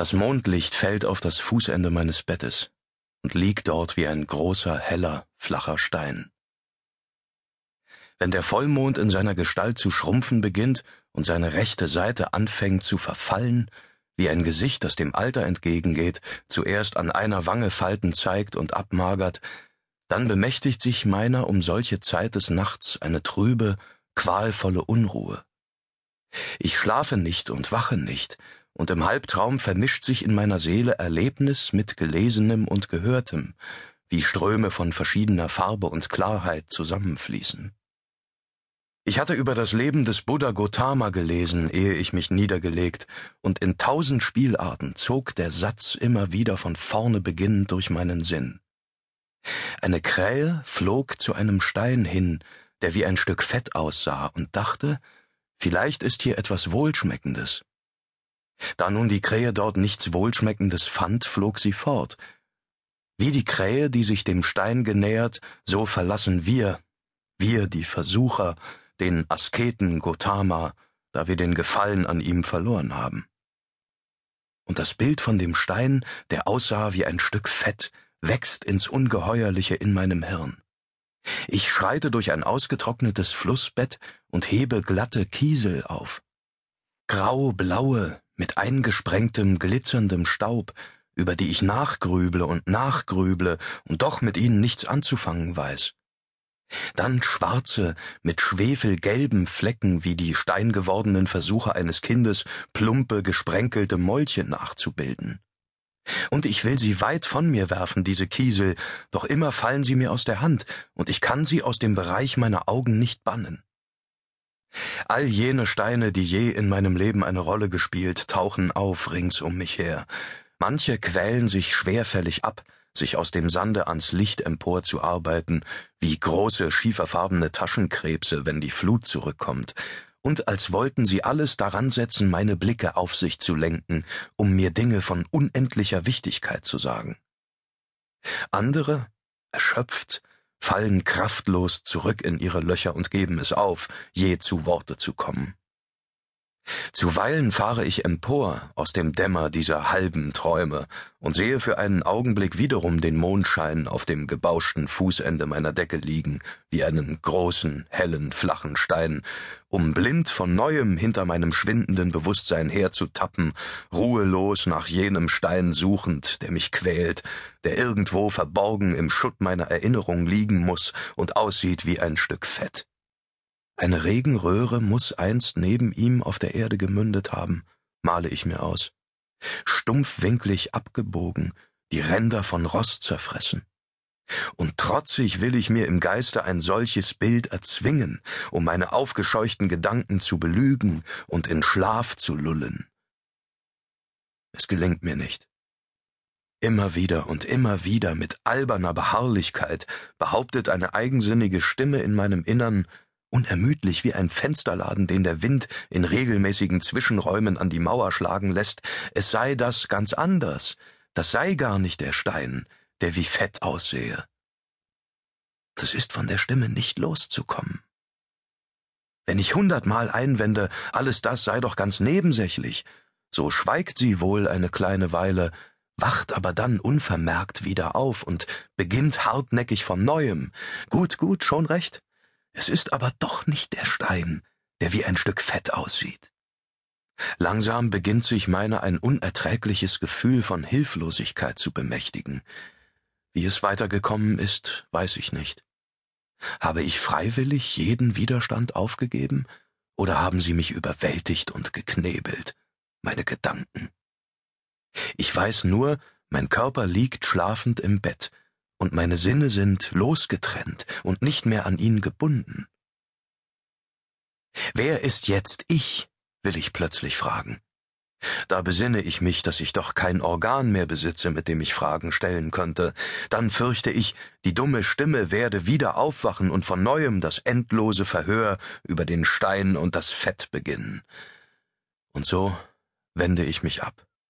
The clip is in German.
Das Mondlicht fällt auf das Fußende meines Bettes und liegt dort wie ein großer, heller, flacher Stein. Wenn der Vollmond in seiner Gestalt zu schrumpfen beginnt und seine rechte Seite anfängt zu verfallen, wie ein Gesicht, das dem Alter entgegengeht, zuerst an einer Wange Falten zeigt und abmagert, dann bemächtigt sich meiner um solche Zeit des Nachts eine trübe, qualvolle Unruhe. Ich schlafe nicht und wache nicht, und im Halbtraum vermischt sich in meiner Seele Erlebnis mit Gelesenem und Gehörtem, wie Ströme von verschiedener Farbe und Klarheit zusammenfließen. Ich hatte über das Leben des Buddha Gotama gelesen, ehe ich mich niedergelegt, und in tausend Spielarten zog der Satz immer wieder von vorne beginnend durch meinen Sinn. Eine Krähe flog zu einem Stein hin, der wie ein Stück Fett aussah, und dachte, vielleicht ist hier etwas Wohlschmeckendes. Da nun die Krähe dort nichts Wohlschmeckendes fand, flog sie fort. Wie die Krähe, die sich dem Stein genähert, so verlassen wir, wir die Versucher, den Asketen Gotama, da wir den Gefallen an ihm verloren haben. Und das Bild von dem Stein, der aussah wie ein Stück Fett, wächst ins Ungeheuerliche in meinem Hirn. Ich schreite durch ein ausgetrocknetes Flussbett und hebe glatte Kiesel auf. Grau-blaue, mit eingesprengtem, glitzerndem Staub, über die ich nachgrüble und nachgrüble und doch mit ihnen nichts anzufangen weiß. Dann schwarze, mit schwefelgelben Flecken wie die steingewordenen Versuche eines Kindes, plumpe, gesprenkelte Molche nachzubilden. Und ich will sie weit von mir werfen, diese Kiesel, doch immer fallen sie mir aus der Hand, und ich kann sie aus dem Bereich meiner Augen nicht bannen. All jene Steine, die je in meinem Leben eine Rolle gespielt, tauchen auf rings um mich her. Manche quälen sich schwerfällig ab, sich aus dem Sande ans Licht emporzuarbeiten, wie große schieferfarbene Taschenkrebse, wenn die Flut zurückkommt, und als wollten sie alles daran setzen, meine Blicke auf sich zu lenken, um mir Dinge von unendlicher Wichtigkeit zu sagen. Andere, erschöpft, fallen kraftlos zurück in ihre Löcher und geben es auf, je zu Worte zu kommen. Zuweilen fahre ich empor aus dem Dämmer dieser halben Träume und sehe für einen Augenblick wiederum den Mondschein auf dem gebauschten Fußende meiner Decke liegen, wie einen großen, hellen, flachen Stein, um blind von neuem hinter meinem schwindenden Bewusstsein herzutappen, ruhelos nach jenem Stein suchend, der mich quält, der irgendwo verborgen im Schutt meiner Erinnerung liegen muss und aussieht wie ein Stück Fett. Eine Regenröhre muss einst neben ihm auf der Erde gemündet haben, male ich mir aus. Stumpfwinklig abgebogen, die Ränder von Rost zerfressen. Und trotzig will ich mir im Geiste ein solches Bild erzwingen, um meine aufgescheuchten Gedanken zu belügen und in Schlaf zu lullen. Es gelingt mir nicht. Immer wieder und immer wieder mit alberner Beharrlichkeit behauptet eine eigensinnige Stimme in meinem Innern, unermüdlich wie ein Fensterladen, den der Wind in regelmäßigen Zwischenräumen an die Mauer schlagen lässt, es sei das ganz anders, das sei gar nicht der Stein, der wie Fett aussehe. Das ist von der Stimme nicht loszukommen. Wenn ich hundertmal einwende, alles das sei doch ganz nebensächlich, so schweigt sie wohl eine kleine Weile, wacht aber dann unvermerkt wieder auf und beginnt hartnäckig von neuem. Gut, gut, schon recht. Es ist aber doch nicht der Stein, der wie ein Stück Fett aussieht. Langsam beginnt sich meiner ein unerträgliches Gefühl von Hilflosigkeit zu bemächtigen. Wie es weitergekommen ist, weiß ich nicht. Habe ich freiwillig jeden Widerstand aufgegeben, oder haben sie mich überwältigt und geknebelt, meine Gedanken? Ich weiß nur, mein Körper liegt schlafend im Bett, und meine Sinne sind losgetrennt und nicht mehr an ihn gebunden. Wer ist jetzt ich? will ich plötzlich fragen. Da besinne ich mich, dass ich doch kein Organ mehr besitze, mit dem ich Fragen stellen könnte. Dann fürchte ich, die dumme Stimme werde wieder aufwachen und von neuem das endlose Verhör über den Stein und das Fett beginnen. Und so wende ich mich ab.